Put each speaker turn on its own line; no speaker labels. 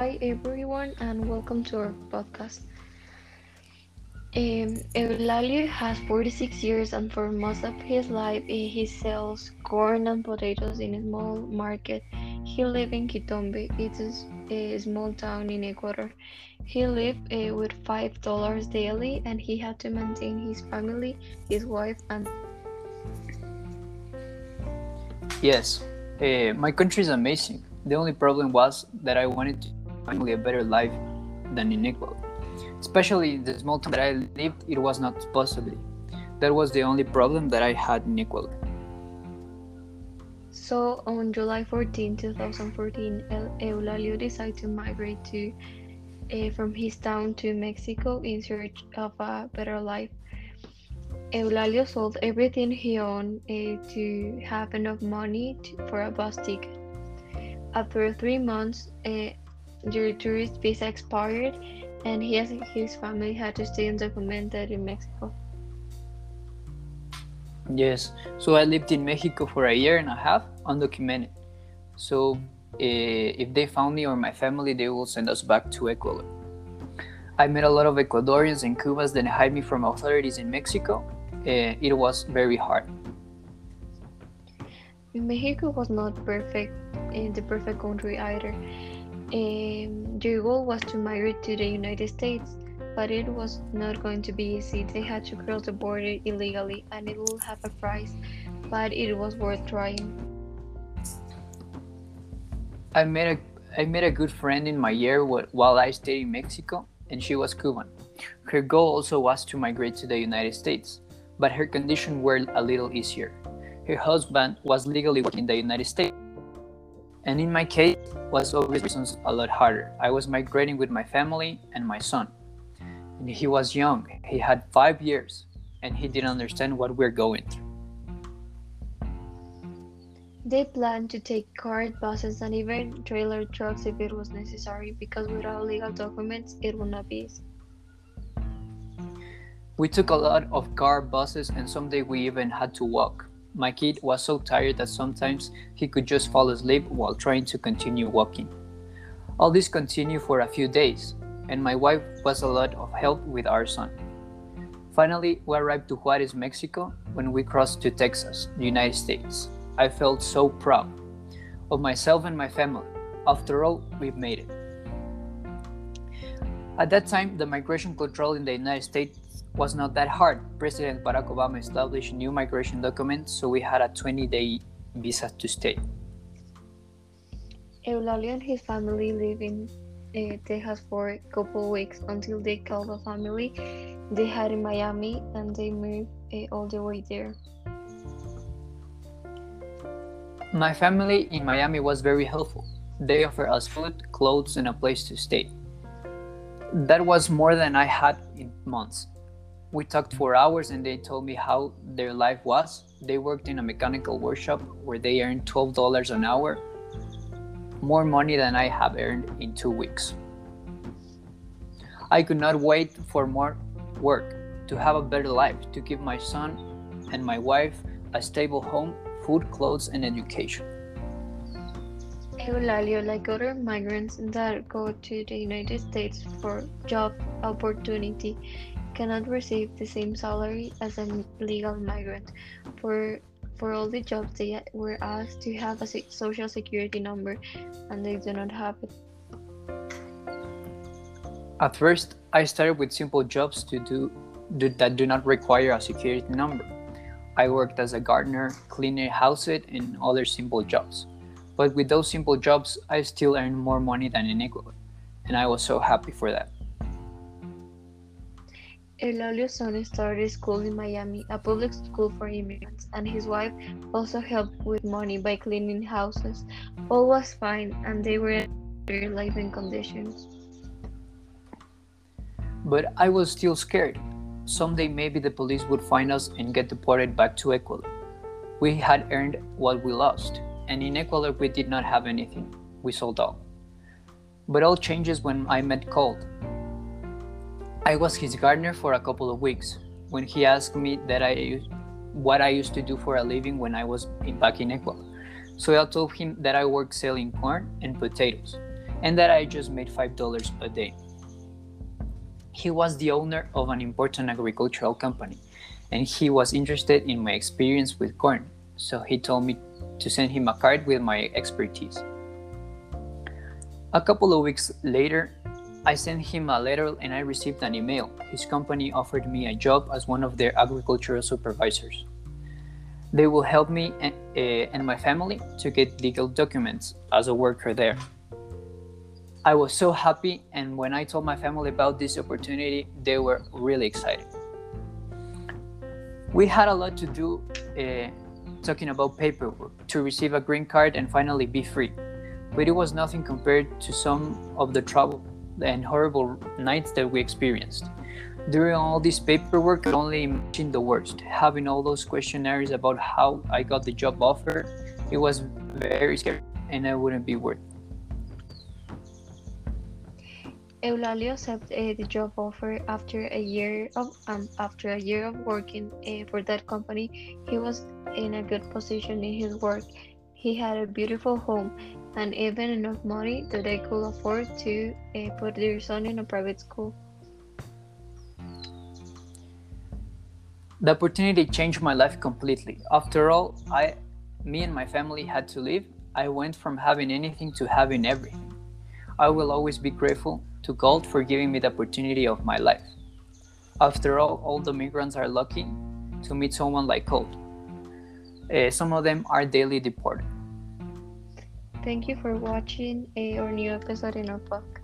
Hi everyone and welcome to our podcast. Um, Eulalio has 46 years and for most of his life eh, he sells corn and potatoes in a small market. He lives in Quitombe. It's a, small town in Ecuador. He lived uh, with $5 daily and he had to maintain his family, his wife and
Yes, uh, my country is amazing. The only problem was that I wanted to finally a better life than in Ecuador. Especially the small town that I lived, it was not possible. That was the only problem that I had in Ecuador.
So on July 14, 2014, Eulalio decided to migrate to uh, from his town to Mexico in search of a better life. Eulalio sold everything he owned uh, to have enough money to, for a bus ticket. After three months, uh, their tourist visa expired, and he and his family had to stay undocumented in Mexico.
Yes, so I lived in Mexico for a year and a half undocumented. So uh, if they found me or my family, they will send us back to Ecuador. I met a lot of Ecuadorians and Cubans that hide me from authorities in Mexico. Uh, it was very hard.
Mexico was not perfect in the perfect country either. Um, their goal was to migrate to the United States, but it was not going to be easy. They had to cross the border illegally, and it will have a price, but it was worth trying.
I met a I met a good friend in my year while I stayed in Mexico, and she was Cuban. Her goal also was to migrate to the United States, but her conditions were a little easier. Her husband was legally working in the United States and in my case, was obvious reasons a lot harder. I was migrating with my family and my son. And he was young. He had five years, and he didn't understand what we're going through.
They planned to take cars, buses, and even trailer trucks if it was necessary, because without legal documents, it would not be easy.
We took a lot of car, buses, and someday we even had to walk. My kid was so tired that sometimes he could just fall asleep while trying to continue walking. All this continued for a few days, and my wife was a lot of help with our son. Finally, we arrived to Juarez, Mexico when we crossed to Texas, United States. I felt so proud of myself and my family. After all, we've made it. At that time, the migration control in the United States was not that hard. President Barack Obama established new migration documents, so we had a 20 day visa to stay.
Eulalio and his family live in uh, Texas for a couple weeks until they called a family they had in Miami and they moved uh, all the way there.
My family in Miami was very helpful. They offered us food, clothes, and a place to stay. That was more than I had in months. We talked for hours and they told me how their life was. They worked in a mechanical workshop where they earned $12 an hour, more money than I have earned in two weeks. I could not wait for more work, to have a better life, to give my son and my wife a stable home, food, clothes, and education.
Eulalio, like other migrants that go to the United States for job opportunity, cannot receive the same salary as a legal migrant. For for all the jobs they were asked to have a social security number and they do not have it.
At first, I started with simple jobs to do, do that do not require a security number. I worked as a gardener, cleaner, houses, and other simple jobs. But with those simple jobs, I still earned more money than in Ecuador, and I was so happy for that.
Eulalio's son started school in Miami, a public school for immigrants, and his wife also helped with money by cleaning houses. All was fine, and they were in their living conditions.
But I was still scared. Someday maybe the police would find us and get deported back to Ecuador. We had earned what we lost, and in Ecuador we did not have anything. We sold all. But all changes when I met Colt, I was his gardener for a couple of weeks when he asked me that I what I used to do for a living when I was in, back in Ecuador. So I told him that I worked selling corn and potatoes. and that I just made $5 a day. He was the owner of an important agricultural company, and he was interested in my experience with corn, so he told me to send him a card with my expertise. A couple of weeks later, I sent him a letter and I received an email. His company offered me a job as one of their agricultural supervisors. They will help me and, uh, my family to get legal documents as a worker there. I was so happy, and when I told my family about this opportunity, they were really excited. We had a lot to do uh, talking about paperwork to receive a green card and finally be free, but it was nothing compared to some of the trouble and horrible nights that we experienced. During all this paperwork, I only imagined the worst. Having all those questionnaires about how I got the job offer, it was very scary, and I wouldn't be worth.
Eulalio accepted uh, the job offer after a year of um, after a year of working uh, for that company. He was in a good position in his work. He had a beautiful home and even enough money that they could afford to uh, put their son in a private school.
The opportunity changed my life completely. After all, I, me and my family had to leave. I went from having anything to having everything. I will always be grateful to Colt for giving me the opportunity of my life. After all, all the migrants are lucky to meet someone like Colt. Uh, some of them are daily deported.
Thank you for watching our new episode in our podcast.